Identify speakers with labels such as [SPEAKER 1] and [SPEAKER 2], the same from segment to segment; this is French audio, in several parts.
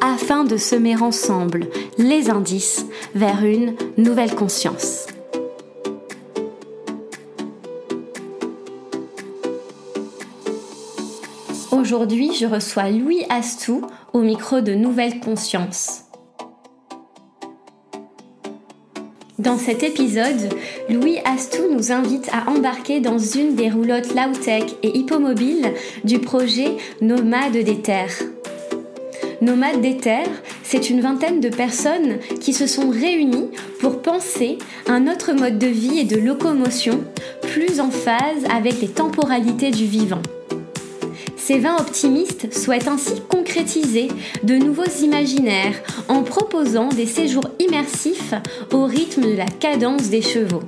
[SPEAKER 1] afin de semer ensemble les indices vers une nouvelle conscience. Aujourd'hui, je reçois Louis Astou au micro de Nouvelle Conscience. Dans cet épisode, Louis Astou nous invite à embarquer dans une des roulottes Lautech et Hippomobile du projet Nomade des Terres. Nomade des Terres, c'est une vingtaine de personnes qui se sont réunies pour penser un autre mode de vie et de locomotion plus en phase avec les temporalités du vivant. Ces 20 optimistes souhaitent ainsi concrétiser de nouveaux imaginaires en proposant des séjours immersifs au rythme de la cadence des chevaux.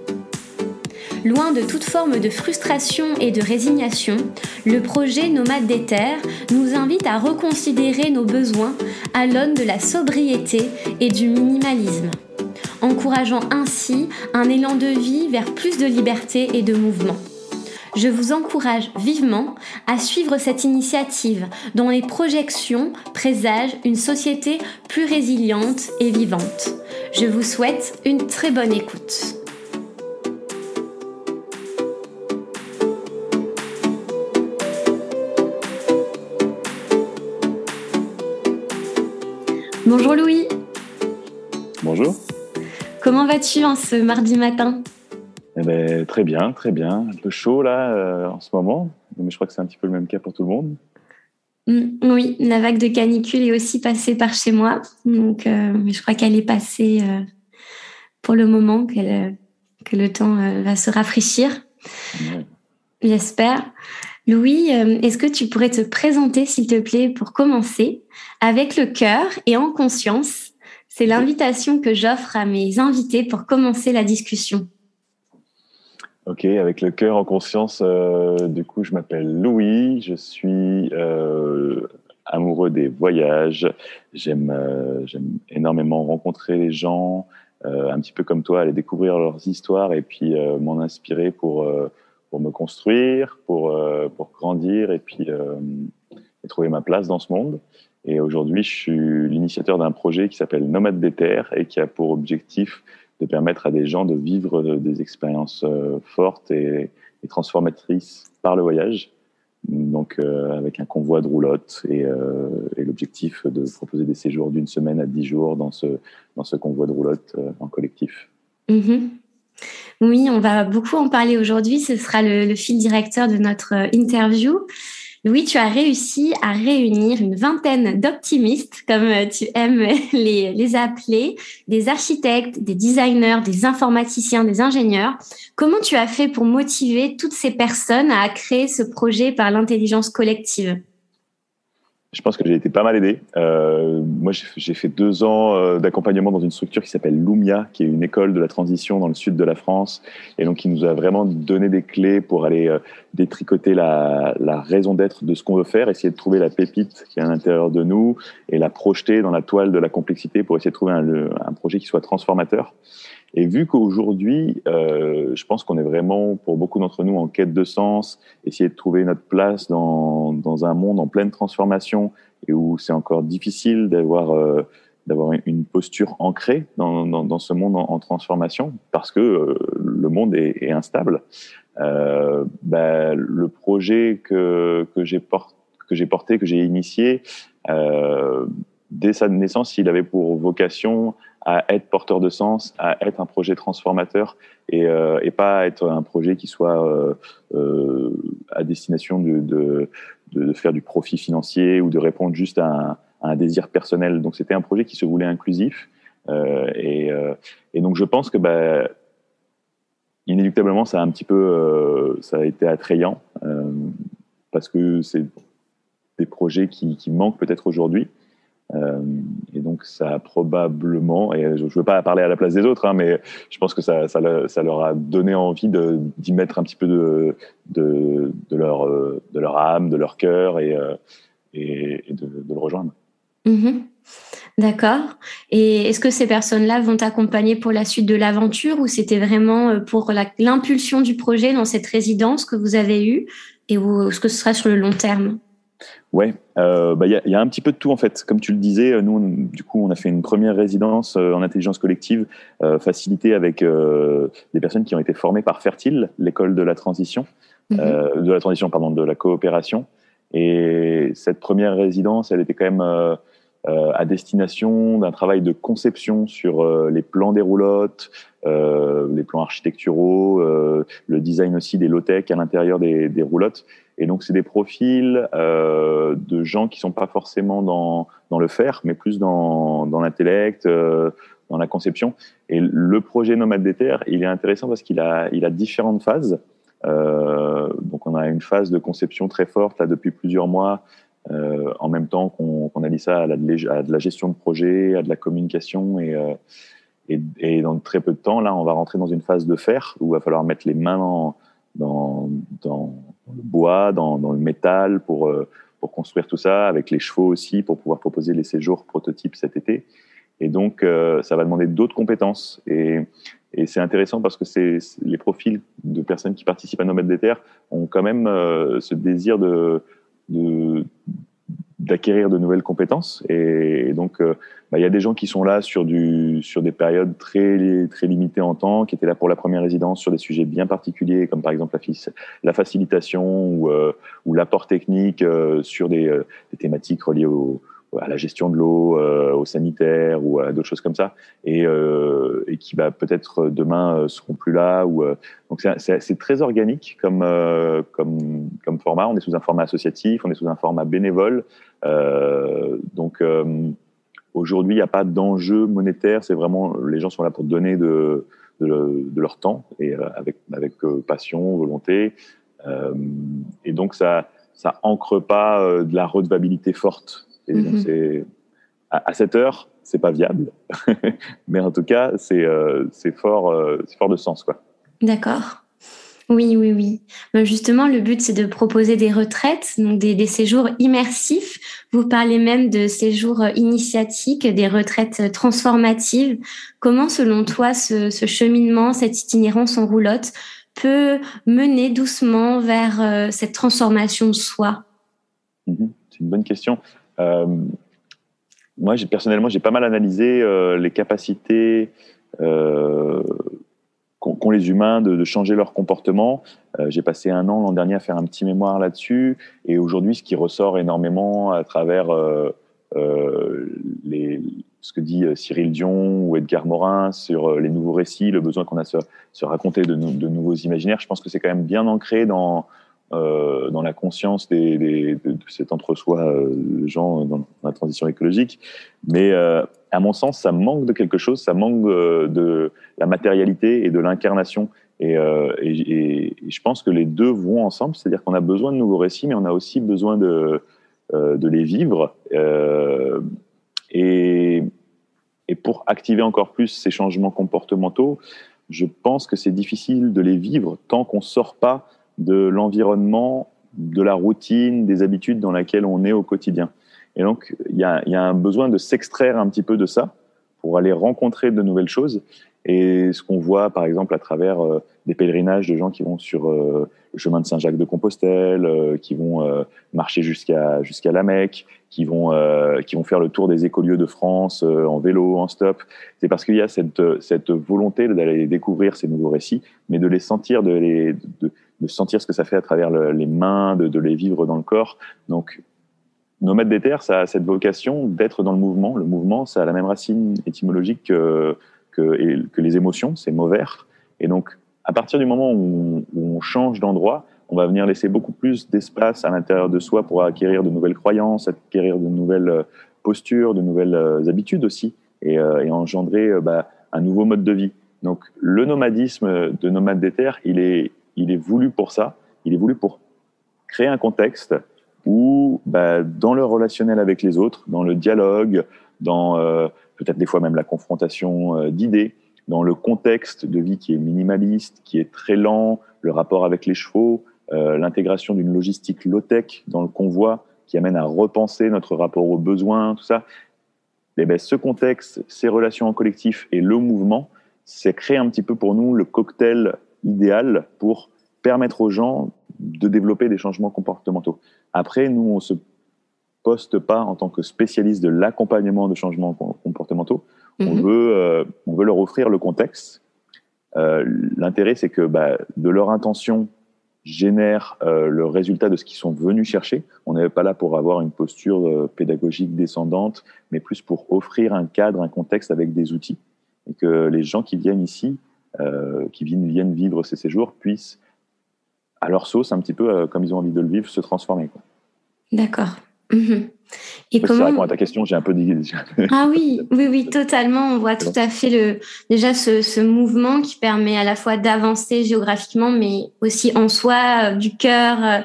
[SPEAKER 1] Loin de toute forme de frustration et de résignation, le projet Nomade des Terres nous invite à reconsidérer nos besoins à l'aune de la sobriété et du minimalisme, encourageant ainsi un élan de vie vers plus de liberté et de mouvement. Je vous encourage vivement à suivre cette initiative dont les projections présagent une société plus résiliente et vivante. Je vous souhaite une très bonne écoute. Bonjour Louis.
[SPEAKER 2] Bonjour.
[SPEAKER 1] Comment vas-tu en ce mardi matin?
[SPEAKER 2] Eh ben, très bien, très bien. Un peu chaud là euh, en ce moment, mais je crois que c'est un petit peu le même cas pour tout le monde.
[SPEAKER 1] Mm, oui, la vague de canicule est aussi passée par chez moi, donc euh, je crois qu'elle est passée euh, pour le moment, que le temps va se rafraîchir. J'espère. Louis, est-ce que tu pourrais te présenter, s'il te plaît, pour commencer, avec le cœur et en conscience? C'est l'invitation que j'offre à mes invités pour commencer la discussion.
[SPEAKER 2] Ok, avec le cœur en conscience, euh, du coup, je m'appelle Louis, je suis euh, amoureux des voyages, j'aime euh, j'aime énormément rencontrer les gens, un petit peu comme toi, aller découvrir leurs histoires et puis m'en inspirer pour, pour me construire, pour, pour grandir et puis et trouver ma place dans ce monde. Et aujourd'hui, je suis l'initiateur d'un projet qui s'appelle Nomade des Terres et qui a pour objectif de permettre à des gens de vivre des expériences euh, fortes et, transformatrices par le voyage. Donc, euh, avec un convoi de roulotte euh, et, l'objectif de proposer des séjours d'une semaine à dix jours dans ce, dans ce convoi de roulotte en collectif.
[SPEAKER 1] Mm-hmm. Oui, on va beaucoup en parler aujourd'hui. Ce sera le, le, fil directeur de notre interview. Louis, tu as réussi à réunir une vingtaine d'optimistes, comme euh, tu aimes les, les appeler, des architectes, des designers, des informaticiens, des ingénieurs. Comment tu as fait pour motiver toutes ces personnes à créer ce projet par l'intelligence collective?
[SPEAKER 2] Je pense que j'ai été pas mal aidé. Euh, moi, j'ai fait deux ans euh, d'accompagnement dans une structure qui s'appelle Lumia, qui est une école de la transition dans le sud de la France, et donc qui nous a vraiment donné des clés pour aller euh, détricoter la, raison d'être de ce qu'on veut faire, essayer de trouver la pépite qui est à l'intérieur de nous et la projeter dans la toile de la complexité pour essayer de trouver un projet qui soit transformateur. Et vu qu'aujourd'hui, euh, je pense qu'on est vraiment, pour beaucoup d'entre nous, en quête de sens, essayer de trouver notre place dans, dans un monde en pleine transformation et où c'est encore difficile d'avoir euh, une posture ancrée dans, dans, ce monde en, transformation parce que euh, le monde est, instable. Bah, le projet que, que j'ai porté, que j'ai initié, dès sa naissance, il avait pour vocation à être porteur de sens, à être un projet transformateur et, euh, et pas être un projet qui soit euh, euh, à destination de, de, faire du profit financier ou de répondre juste à un, désir personnel. Donc c'était un projet qui se voulait inclusif euh, et, et, donc je pense que bah, inéluctablement ça a un petit peu ça a été attrayant parce que c'est des projets qui, qui manquent peut-être aujourd'hui et donc, ça a probablement, et je ne veux pas parler à la place des autres, hein, mais je pense que ça, leur a donné envie d'y mettre un petit peu de, leur, de leur âme, de leur cœur et, et, de, le rejoindre.
[SPEAKER 1] Mm-hmm. D'accord. Et est-ce que ces personnes-là vont t'accompagner pour la suite de l'aventure ou c'était vraiment euh, pour l'impulsion du projet dans cette résidence que vous avez eue et est-ce que ce sera sur le long terme?
[SPEAKER 2] Ouais, euh, bah, il y, a un petit peu de tout en fait. Comme tu le disais, nous, du coup, on a fait une première résidence euh, en intelligence collective facilitée avec des personnes qui ont été formées par Fertile, l'école de la transition, mm-hmm. de la transition, pardon, de la coopération. Et cette première résidence, elle était quand même euh, à destination d'un travail de conception sur euh, les plans des roulottes, euh, les plans architecturaux, le design aussi des low-tech à l'intérieur des, des, roulottes. Et donc, c'est des profils de gens qui sont pas forcément dans, dans le faire, mais plus dans, dans l'intellect, dans la conception. Et le projet Nomade des Terres, il est intéressant parce qu'il a, il a différentes phases. Donc on a une phase de conception très forte là depuis plusieurs mois euh, en même temps qu'on qu allie ça à, de la gestion de projet, à de la communication et, euh, et, dans très peu de temps, là, on va rentrer dans une phase de faire où il va falloir mettre les mains dans, le bois, dans, le métal pour, euh, pour construire tout ça, avec les chevaux aussi pour pouvoir proposer les séjours prototypes cet été. Et donc, ça va demander d'autres compétences. Et, c'est intéressant parce que c'est les profils de personnes qui participent à Nomades des Terres ont quand même ce désir de, d'acquérir de nouvelles compétences. Et, donc euh, bah, il y a des gens qui sont là sur du sur des périodes très très limitées en temps qui étaient là pour la première résidence sur des sujets bien particuliers comme par exemple la, facilitation ou, euh, ou l'apport technique euh, sur des, des, thématiques reliées au, à la gestion de l'eau, euh, au sanitaire ou à d'autres choses comme ça, et, euh, et qui bah, peut-être demain euh, seront plus là. Ou euh, donc c'est très organique comme comme comme format. On est sous un format associatif, on est sous un format bénévole. donc aujourd'hui, il n'y a pas d'enjeu monétaire. C'est vraiment les gens sont là pour donner de de, de leur temps et avec avec passion, volonté. et donc ça ça ancre pas de la redevabilité forte Mhm. c'est à, cette heure, c'est pas viable, mais en tout cas, c'est euh, fort, euh, fort de sens, quoi.
[SPEAKER 1] D'accord. Oui, oui, oui. Ben, justement, le but, c'est de proposer des retraites, donc des, des, séjours immersifs. Vous parlez même de séjours initiatiques, des retraites transformatives. Comment, selon toi, ce, ce cheminement, cette itinérance en roulotte peut mener doucement vers euh, cette transformation de soi?
[SPEAKER 2] Mhm. C'est une bonne question. Euh, moi, personnellement, j'ai pas mal analysé euh, les capacités euh, qu'ont les humains de, changer leur comportement. j'ai passé un an l'an dernier à faire un petit mémoire là-dessus, et aujourd'hui, ce qui ressort énormément à travers les, ce que dit Cyril Dion ou Edgar Morin sur les nouveaux récits, le besoin qu'on a de se, raconter de, nouveaux imaginaires. Je pense que c'est quand même bien ancré dans euh, dans la conscience de, cet entre-soi euh, gens dans la transition écologique. Mais euh, à mon sens, ça manque de quelque chose, ça manque euh, de la matérialité et de l'incarnation. Et, je pense que les deux vont ensemble, c'est-à-dire qu'on a besoin de nouveaux récits, mais on a aussi besoin de, les vivre. et, et pour activer encore plus ces changements comportementaux, je pense que c'est difficile de les vivre tant qu'on sort pas de l'environnement, de la routine, des habitudes dans lesquelles on est au quotidien. Et donc, il y a, un besoin de s'extraire un petit peu de ça pour aller rencontrer de nouvelles choses. Et ce qu'on voit, par exemple, à travers euh, des pèlerinages de gens qui vont sur euh, le chemin de Saint-Jacques de Compostelle, euh, qui vont marcher jusqu'à la Mecque, qui vont qui vont faire le tour des écolieux de France en vélo, en stop. C'est parce qu'il y a cette cette volonté d'aller découvrir ces nouveaux récits, mais de les sentir, de les de sentir ce que ça fait à travers les mains, de, de, les vivre dans le corps. Donc, Nomade des terres, ça a cette vocation d'être dans le mouvement. Le mouvement, ça a la même racine étymologique que, les émotions, c'est mauvais. Et donc, à partir du moment où on, change d'endroit, on va venir laisser beaucoup plus d'espace à l'intérieur de soi pour acquérir de nouvelles croyances, acquérir de nouvelles euh, postures, de nouvelles euh, habitudes aussi, et, euh, engendrer bah, un nouveau mode de vie. Donc, le nomadisme de nomade des terres, il est, il est voulu pour ça. Il est voulu pour créer un contexte où bah, dans le relationnel avec les autres, dans le dialogue, dans euh, peut-être des fois même la confrontation euh, d'idées, dans le contexte de vie qui est minimaliste, qui est très lent, le rapport avec les chevaux, euh, l'intégration d'une logistique low-tech dans le convoi qui amène à repenser notre rapport aux besoins, tout ça. Et eh ben, ce contexte, ces relations en collectif et le mouvement, c'est créer un petit peu pour nous le cocktail idéal pour permettre aux gens de développer des changements comportementaux. Après, nous, on se poste pas en tant que spécialiste de l'accompagnement de changements comportementaux. On, mhm. veut, euh, on veut leur offrir le contexte. Euh, L'intérêt, c'est que bah, de leur intention génère euh, le résultat de ce qu'ils sont venus chercher. On n'est pas là pour avoir une posture pédagogique descendante, mais plus pour offrir un cadre, un contexte avec des outils. Et que les gens qui viennent ici, qui viennent, viennent vivre ces séjours, puissent, à leur sauce, un petit peu euh, comme ils ont envie de le vivre, se transformer.
[SPEAKER 1] D'accord. Mhm.
[SPEAKER 2] Et comment... Ça répond à ta question, j'ai un peu dit.
[SPEAKER 1] Ah oui, oui, oui, totalement. On voit tout à fait le déjà ce, ce mouvement qui permet à la fois d'avancer géographiquement, mais aussi en soi, euh, du cœur, euh,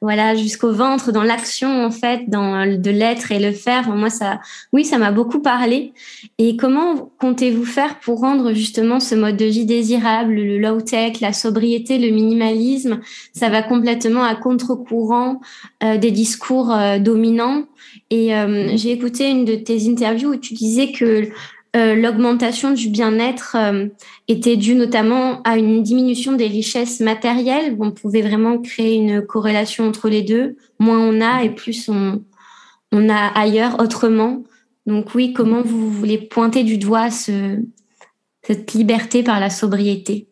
[SPEAKER 1] voilà, jusqu'au ventre, dans l'action en fait, dans de l'être et le faire. Moi, ça, oui, ça m'a beaucoup parlé. Et comment comptez-vous faire pour rendre justement ce mode de vie désirable, le low tech, la sobriété, le minimalisme, ça va complètement à contre-courant euh, des discours dominants et euh, j'ai écouté une de tes interviews où tu disais que euh, l'augmentation du bien-être euh, était due notamment à une diminution des richesses matérielles. On pouvait vraiment créer une corrélation entre les deux. Moins on a et plus on, on a ailleurs autrement. Donc oui, comment vous voulez pointer du doigt ce, cette liberté par la sobriété?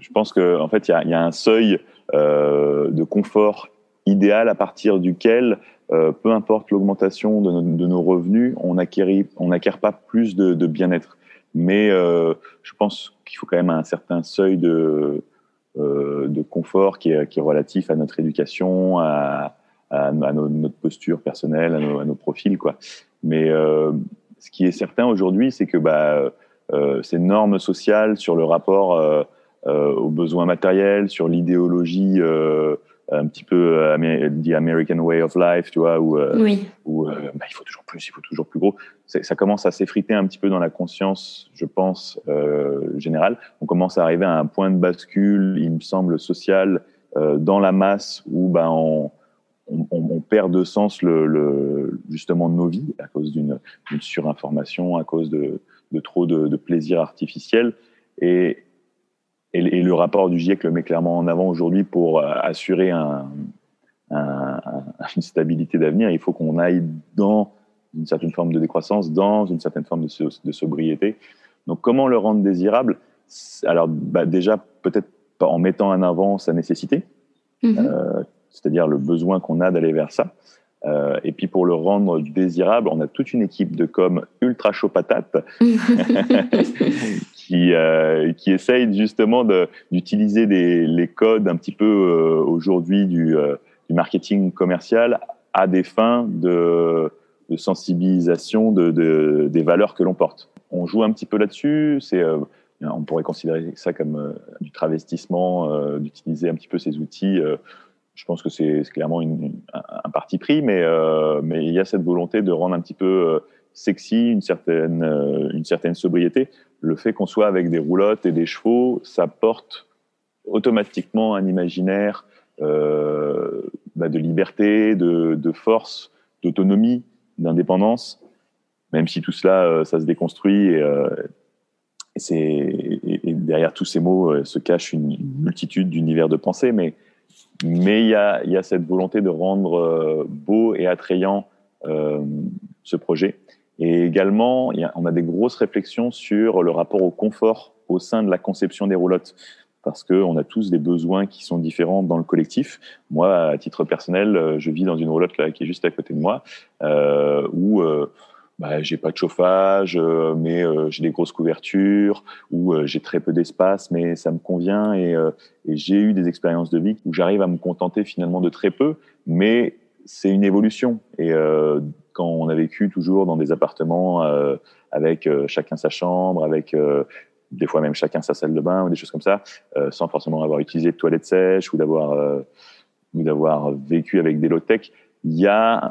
[SPEAKER 2] Je pense qu'en en fait, il y a, un seuil de confort idéal à partir duquel euh, peu importe l'augmentation de, nos revenus, on n'acquiert pas plus de, bien-être. Mais euh, je pense qu'il faut quand même un certain seuil de, euh, de confort qui est, relatif à notre éducation, à, notre posture personnelle, à nos, profils. Mais ce qui est certain aujourd'hui, c'est que bah, ces normes sociales sur le rapport aux besoins matériels, sur l'idéologie un petit peu euh, the American way of life, tu vois, où, euh, où euh, bah, il faut toujours plus, il faut toujours plus gros. Ça commence à s'effriter un petit peu dans la conscience, je pense, générale. On commence à arriver à un point de bascule, il me semble, social dans la masse où bah, on, on, on, perd de sens le, le, justement nos vies à cause d'une surinformation, à cause de, de trop de, de plaisir artificiel. Et, et, le rapport du GIEC le met clairement en avant aujourd'hui pour euh, assurer un, un, une stabilité d'avenir. Il faut qu'on aille dans une certaine forme de décroissance, dans une certaine forme de, de sobriété. Donc, comment le rendre désirable? Alors, bah, déjà, peut-être en mettant en avant sa nécessité, mm-hmm. euh, c'est-à-dire le besoin qu'on a d'aller vers ça. Euh, et puis pour le rendre désirable, on a toute une équipe de com ultra chaud patate qui, euh, essaye justement d'utiliser les codes un petit peu euh, aujourd'hui du, euh, du, marketing commercial à des fins de, sensibilisation de, de, des valeurs que l'on porte. On joue un petit peu là-dessus. On pourrait considérer ça comme du travestissement, d'utiliser un petit peu ces outils je pense que c'est clairement un, parti pris, mais, il y a cette volonté de rendre un petit peu sexy une certaine, euh, une certaine sobriété. Le fait qu'on soit avec des roulottes et des chevaux, ça porte automatiquement un imaginaire euh, bah de liberté, de, de force, d'autonomie, d'indépendance, même si tout cela, ça se déconstruit et, et, derrière tous ces mots se cache une multitude d'univers de pensée, mais mais il y a, y a, cette volonté de rendre euh, beau et attrayant euh, ce projet. Et également, on a des grosses réflexions sur le rapport au confort au sein de la conception des roulottes. Parce qu'on a tous des besoins qui sont différents dans le collectif. Moi, à titre personnel, euh, je vis dans une roulotte là, qui est juste à côté de moi, euh, où euh, bah, j'ai pas de chauffage, euh, mais j'ai des grosses couvertures, ou euh, j'ai très peu d'espace, mais ça me convient. Et, j'ai eu des expériences de vie où j'arrive à me contenter finalement de très peu, mais c'est une évolution. Quand on a vécu toujours dans des appartements avec chacun sa chambre, avec des fois même chacun sa salle de bain ou des choses comme ça, sans forcément avoir utilisé de toilettes sèches ou d'avoir ou d'avoir vécu avec des low-tech, il y a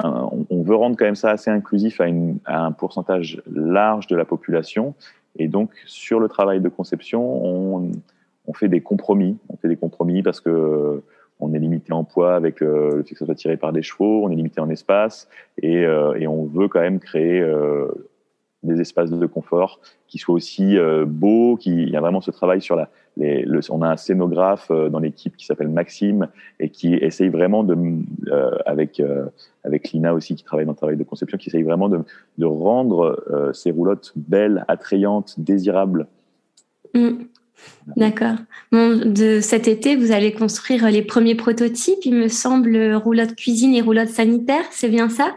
[SPEAKER 2] on veut rendre quand même ça assez inclusif à, un pourcentage large de la population. Et donc, sur le travail de conception, on, on fait des compromis. On fait des compromis parce que on est limité en poids avec euh, le fait que ça soit tiré par des chevaux, on est limité en espace et, euh, et on veut quand même créer euh, des espaces de confort qui soient aussi beaux, qui il y a vraiment ce travail sur la le, on a un scénographe dans l'équipe qui s'appelle Maxime et qui essaye vraiment de avec avec Lina aussi qui travaille dans le travail de conception qui essaye vraiment de, de rendre ces roulottes belles, attrayantes, désirables.
[SPEAKER 1] Mm. D'accord. Bon, de cet été, vous allez construire les premiers prototypes, il me semble, roulotte cuisine et roulotte sanitaire, c'est bien ça?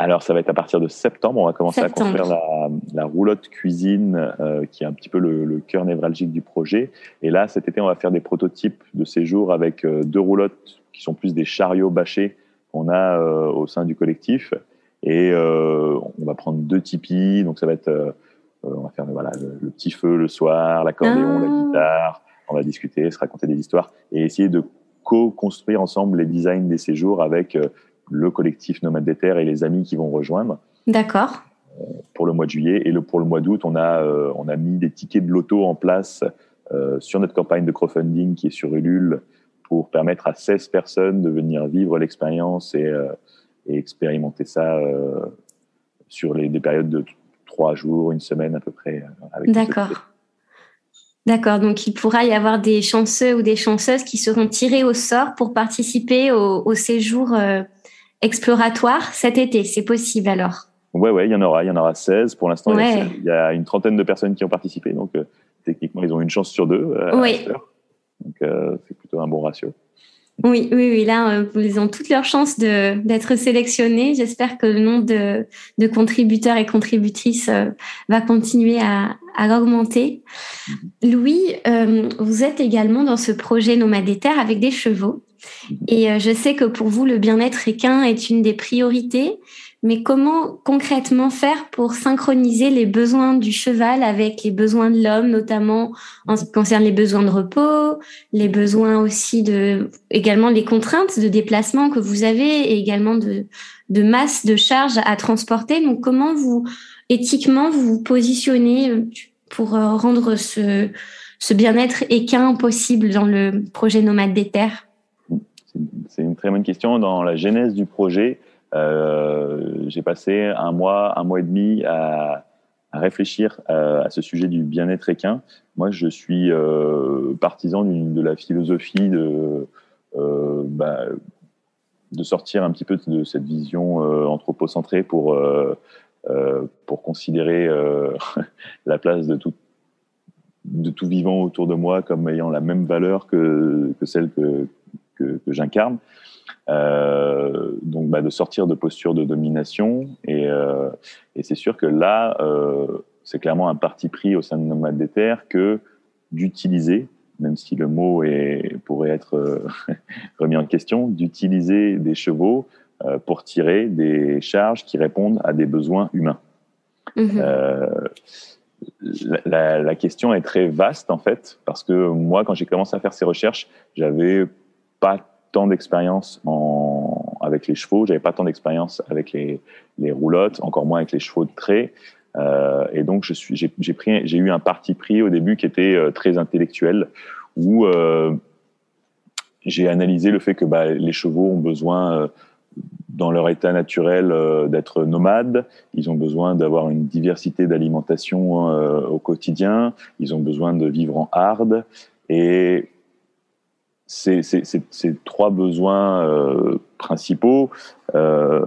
[SPEAKER 2] Alors, ça va être à partir de septembre. On va commencer à construire la, la roulotte cuisine, euh, qui est un petit peu le, le, cœur névralgique du projet. Et là, cet été, on va faire des prototypes de séjour avec euh, deux roulottes qui sont plus des chariots bâchés qu'on a euh, au sein du collectif. Et on va prendre deux tipis. Donc, ça va être, on va faire voilà, le, petit feu le soir, l'accordéon, ah. la guitare. On va discuter, se raconter des histoires et essayer de co-construire ensemble les designs des séjours avec le collectif Nomade des Terres et les amis qui vont rejoindre.
[SPEAKER 1] D'accord.
[SPEAKER 2] Euh, pour le mois de juillet. Et le, pour le mois d'août, on, a, euh, on a mis des tickets de loto en place euh, sur notre campagne de crowdfunding qui est sur Ulule pour permettre à 16 personnes de venir vivre l'expérience et, et, expérimenter ça sur les, des périodes de trois jours, une semaine à peu près.
[SPEAKER 1] D'accord. D'accord, donc il pourra y avoir des chanceux ou des chanceuses qui seront tirés au sort pour participer au, au séjour exploratoire cet été. C'est possible alors?
[SPEAKER 2] Ouais, ouais, il y en aura. Il y en aura 16. Pour l'instant, il y a une trentaine de personnes qui ont participé. Donc, euh, techniquement, ils ont une chance sur deux. Euh,
[SPEAKER 1] oui.
[SPEAKER 2] Donc, euh, c'est plutôt un bon ratio.
[SPEAKER 1] Oui, oui, oui. Là, ils ont toutes leurs chances d'être sélectionnés. J'espère que le nombre de, de, contributeurs et contributrices va continuer à, à augmenter. Mm-hmm. Louis, vous êtes également dans ce projet nomadétaire avec des chevaux. Et euh, je sais que pour vous, le bien-être équin est une des priorités. Mais comment concrètement faire pour synchroniser les besoins du cheval avec les besoins de l'homme, notamment en ce qui concerne les besoins de repos, les besoins aussi de, également les contraintes de déplacement que vous avez et également de, de masse de charges à transporter. Donc, comment vous, éthiquement, vous vous positionnez euh, pour euh, rendre ce, ce bien-être équin possible dans le projet Nomade des Terres?
[SPEAKER 2] C'est une très bonne question. Dans la genèse du projet, j'ai passé un mois, un mois et demi à, réfléchir à, à, ce sujet du bien-être équin. Moi, je suis euh, partisan de la philosophie de, euh, bah, de sortir un petit peu de cette vision euh, anthropocentrée pour, euh, euh, pour considérer la place de tout, de tout vivant autour de moi comme ayant la même valeur que, que celle que, que j'incarne. Euh, donc, bah, de sortir de posture de domination. Et, euh, et c'est sûr que là, euh, c'est clairement un parti pris au sein de Nomade des Terres que d'utiliser, même si le mot est, pourrait être remis en question, d'utiliser des chevaux pour tirer des charges qui répondent à des besoins humains. Mmh. La, la, la, question est très vaste en fait, parce que moi, quand j'ai commencé à faire ces recherches, j'avais pas tant d'expérience en, avec les chevaux, j'avais pas tant d'expérience avec les, les roulottes, encore moins avec les chevaux de trait. Euh, et donc, j'ai, eu un parti pris au début qui était euh, très intellectuel, où euh, j'ai analysé le fait que bah, les chevaux ont besoin, dans leur état naturel, d'être nomades. Ils ont besoin d'avoir une diversité d'alimentation au quotidien. Ils ont besoin de vivre en hard. Et ces, trois besoins euh, principaux, euh,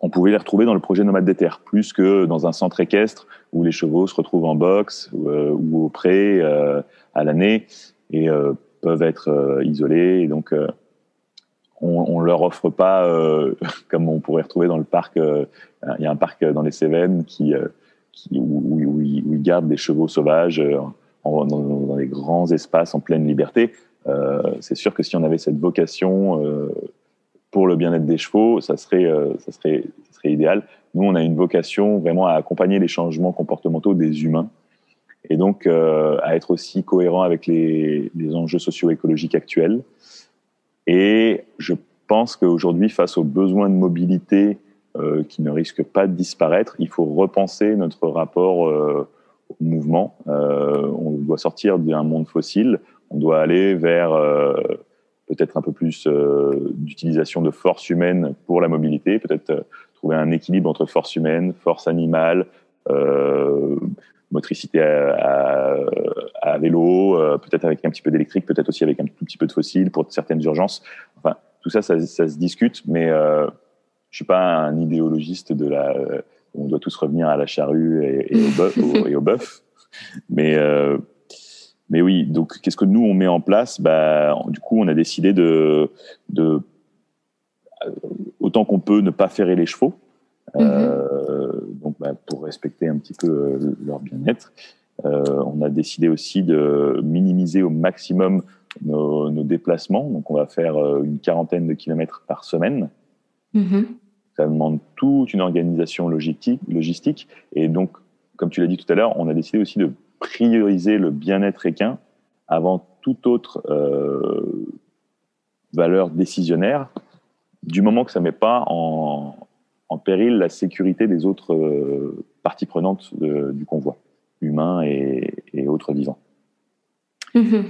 [SPEAKER 2] on pouvait les retrouver dans le projet Nomade des Terres, plus que dans un centre équestre où les chevaux se retrouvent en boxe ou, euh, ou au pré à l'année et peuvent être isolés. Et donc, on, on leur offre pas, comme on pourrait retrouver dans le parc, il y a un parc dans les Cévennes qui, où, ils gardent des chevaux sauvages dans, dans des grands espaces en pleine liberté c'est sûr que si on avait cette vocation euh, pour le bien-être des chevaux, ça serait, euh, ça, serait, ça serait idéal. Nous, on a une vocation vraiment à accompagner les changements comportementaux des humains et donc euh, à être aussi cohérent avec les, enjeux socio-écologiques actuels. Et je pense qu'aujourd'hui, face aux besoins de mobilité euh, qui ne risquent pas de disparaître, il faut repenser notre rapport euh, au mouvement. Euh, on doit sortir d'un monde fossile, on doit aller vers peut-être un peu plus d'utilisation de force humaine pour la mobilité, peut-être trouver un équilibre entre force humaine, force animale, motricité à, vélo, peut-être avec un petit peu d'électrique, peut-être aussi avec un tout petit peu de fossile pour certaines urgences. Enfin, tout ça, ça, se discute, mais je suis pas un idéologiste de la. on doit tous revenir à la charrue et, et au bœuf. Mais euh, mais oui, donc qu'est-ce que nous on met en place? Bah, du coup, on a décidé de, de euh, autant qu'on peut ne pas ferrer les chevaux. Euh, mm-hmm. donc, bah, pour respecter un petit peu leur bien-être, on a décidé aussi de minimiser au maximum nos, nos, déplacements. Donc, on va faire une quarantaine de kilomètres par semaine. Mm-hmm. Ça demande toute une organisation logistique, logistique. Et donc, comme tu l'as dit tout à l'heure, on a décidé aussi de prioriser le bien-être équin avant toute autre euh, valeur décisionnaire, du moment que ça ne met pas en, péril la sécurité des autres euh, parties prenantes du convoi, humains et, autres vivants. Mm-hmm.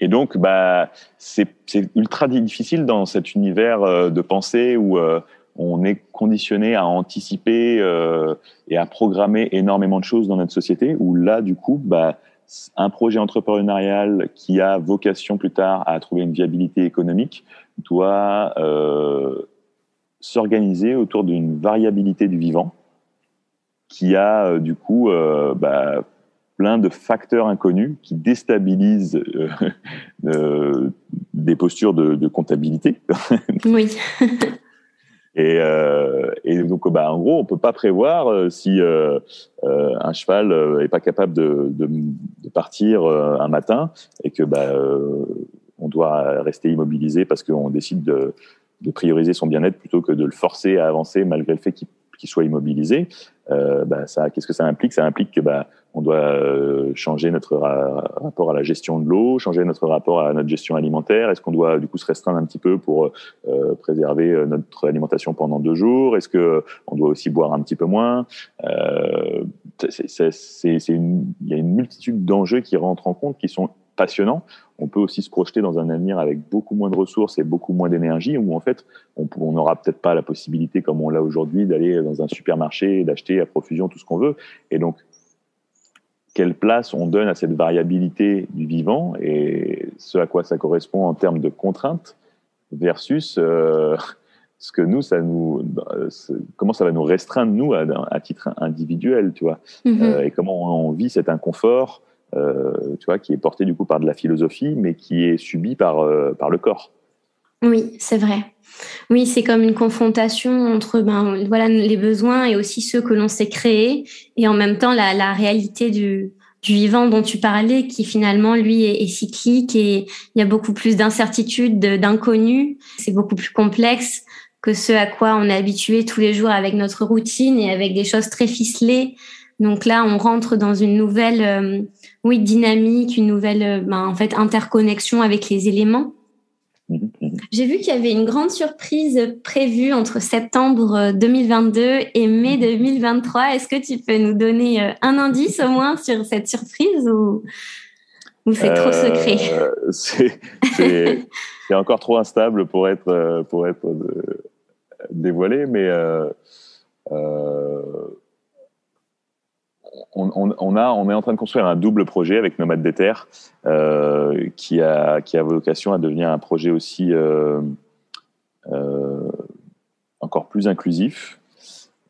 [SPEAKER 2] Et donc, bah, c'est ultra difficile dans cet univers euh, de pensée où euh, on est conditionné à anticiper euh, et à programmer énormément de choses dans notre société, où là, du coup, bah, un projet entrepreneurial qui a vocation plus tard à trouver une viabilité économique doit s'organiser autour d'une variabilité du vivant qui a, du coup, bah, plein de facteurs inconnus qui déstabilisent euh, euh, des postures de, comptabilité.
[SPEAKER 1] oui.
[SPEAKER 2] Et, euh, et, donc, bah, en gros, on peut pas prévoir si un cheval est pas capable de, partir un matin et que bah, on doit rester immobilisé parce qu'on décide de, de prioriser son bien-être plutôt que de le forcer à avancer malgré le fait qu'il soit immobilisé. Bah, ça, qu'est-ce que ça implique? Ça implique que bah, on doit euh, changer notre rapport à la gestion de l'eau, changer notre rapport à notre gestion alimentaire. Est-ce qu'on doit du coup se restreindre un petit peu pour euh, préserver euh, notre alimentation pendant deux jours? Est-ce que on doit aussi boire un petit peu moins? Euh, Il y a une multitude d'enjeux qui rentrent en compte, qui sont passionnants. On peut aussi se projeter dans un avenir avec beaucoup moins de ressources et beaucoup moins d'énergie, où en fait, on n'aura peut-être pas la possibilité, comme on l'a aujourd'hui, d'aller dans un supermarché et d'acheter à profusion tout ce qu'on veut. Et donc, quelle place on donne à cette variabilité du vivant et ce à quoi ça correspond en termes de contraintes versus euh, ce que nous, ça nous, comment ça va nous restreindre nous à, titre individuel, tu vois, mm-hmm. euh, et comment on vit cet inconfort, euh, tu vois, qui est porté du coup par de la philosophie, mais qui est subi par par le corps.
[SPEAKER 1] Oui, c'est vrai. Oui, c'est comme une confrontation entre ben, voilà, les besoins et aussi ceux que l'on s'est créés, et en même temps la, la réalité du, du vivant dont tu parlais, qui finalement, lui, est, est cyclique et il y a beaucoup plus d'incertitudes, d'inconnus. C'est beaucoup plus complexe que ce à quoi on est habitué tous les jours avec notre routine et avec des choses très ficelées. Donc là, on rentre dans une nouvelle, euh, oui, dynamique, une nouvelle, euh, ben, en fait, interconnexion avec les éléments. Mhm. J'ai vu qu'il y avait une grande surprise prévue entre septembre 2022 euh, et mai 2023. Est-ce que tu peux nous donner un indice au moins sur cette surprise ou, c'est trop
[SPEAKER 2] secret? C'est encore trop instable pour être, pour être dévoilé, mais on, a, on est en train de construire un double projet avec Nomade des Terres euh, qui, a, qui a vocation à devenir un projet aussi euh, euh, encore plus inclusif.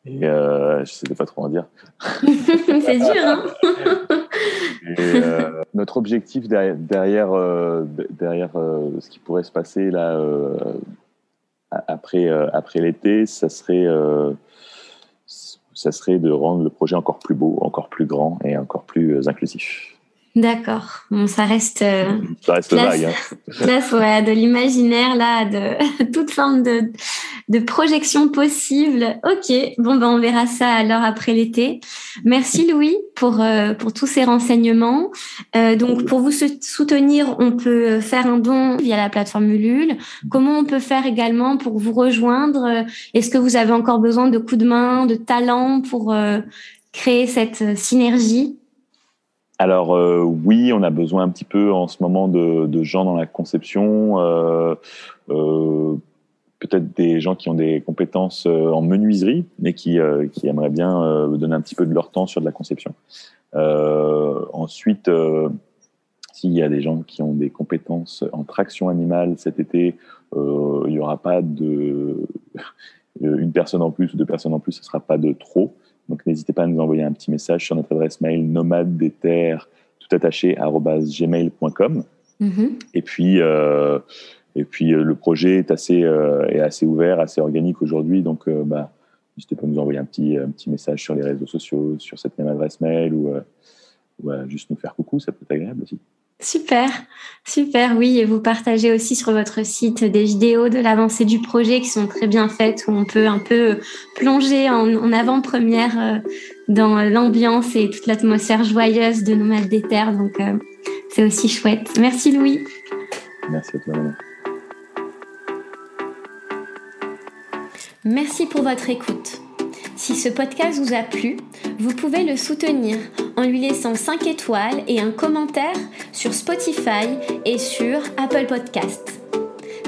[SPEAKER 2] Et je ne sais pas trop en dire.
[SPEAKER 1] C'est dur, hein
[SPEAKER 2] Notre objectif derrière, derrière, derrière ce qui pourrait se passer là après, après l'été, ça serait ça serait de rendre le projet encore plus beau, encore plus grand et encore plus euh, inclusif.
[SPEAKER 1] D'accord. Bon, ça reste. Euh,
[SPEAKER 2] ça reste vague. Hein.
[SPEAKER 1] ouais, de l'imaginaire là, de toute forme de, de projection possible. Ok. Bon ben on verra ça alors après l'été. Merci Louis pour, euh, pour tous ces renseignements. Euh, donc pour vous soutenir, on peut faire un don via la plateforme Ulule. Comment on peut faire également pour vous rejoindre? Est-ce que vous avez encore besoin de coups de main, de talent pour créer cette synergie?
[SPEAKER 2] Alors oui, on a besoin un petit peu en ce moment de, gens dans la conception. Euh, peut-être des gens qui ont des compétences euh, en menuiserie et qui, euh, qui aimeraient bien euh, donner un petit peu de leur temps sur de la conception. ensuite, s'il y a des gens qui ont des compétences en traction animale cet été, il n'y aura pas de une personne en plus ou deux personnes en plus, ce ne sera pas de trop. Donc n'hésitez pas à nous envoyer un petit message sur notre adresse mail nomade des terres tout attaché gmail.com. Mm-hmm. Et puis et puis euh, le projet est assez, euh, est assez ouvert, assez organique aujourd'hui. Donc, euh, bah, n'hésitez pas à nous envoyer un petit, un petit message sur les réseaux sociaux, sur cette même adresse mail ou, ou juste nous faire coucou, ça peut être agréable aussi.
[SPEAKER 1] Super, super, oui, et vous partagez aussi sur votre site des vidéos de l'avancée du projet qui sont très bien faites, où on peut un peu plonger en, avant-première dans l'ambiance et toute l'atmosphère joyeuse de Nomades des Terres, donc c'est aussi chouette. Merci Louis.
[SPEAKER 2] Merci à toi.
[SPEAKER 1] Merci pour votre écoute. Si ce podcast vous a plu, vous pouvez le soutenir en lui laissant 5 étoiles et un commentaire sur Spotify et sur Apple Podcasts.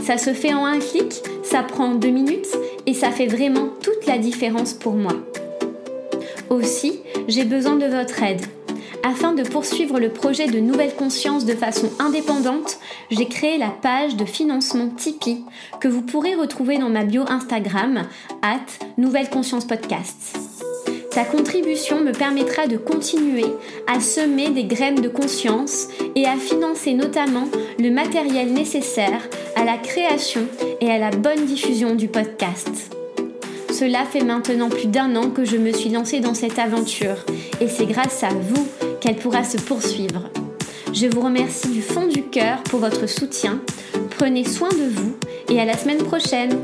[SPEAKER 1] Ça se fait en un clic, ça prend 2 minutes et ça fait vraiment toute la différence pour moi. Aussi, j'ai besoin de votre aide. Afin de poursuivre le projet de Nouvelle Conscience de façon indépendante, j'ai créé la page de financement Tipeee que vous pourrez retrouver dans ma bio Instagram, at Nouvelle Conscience Podcast. Ta contribution me permettra de continuer à semer des graines de conscience et à financer notamment le matériel nécessaire à la création et à la bonne diffusion du podcast. Cela fait maintenant plus d'un an que je me suis lancée dans cette aventure et c'est grâce à vous qu'elle pourra se poursuivre. Je vous remercie du fond du cœur pour votre soutien. Prenez soin de vous et à la semaine prochaine.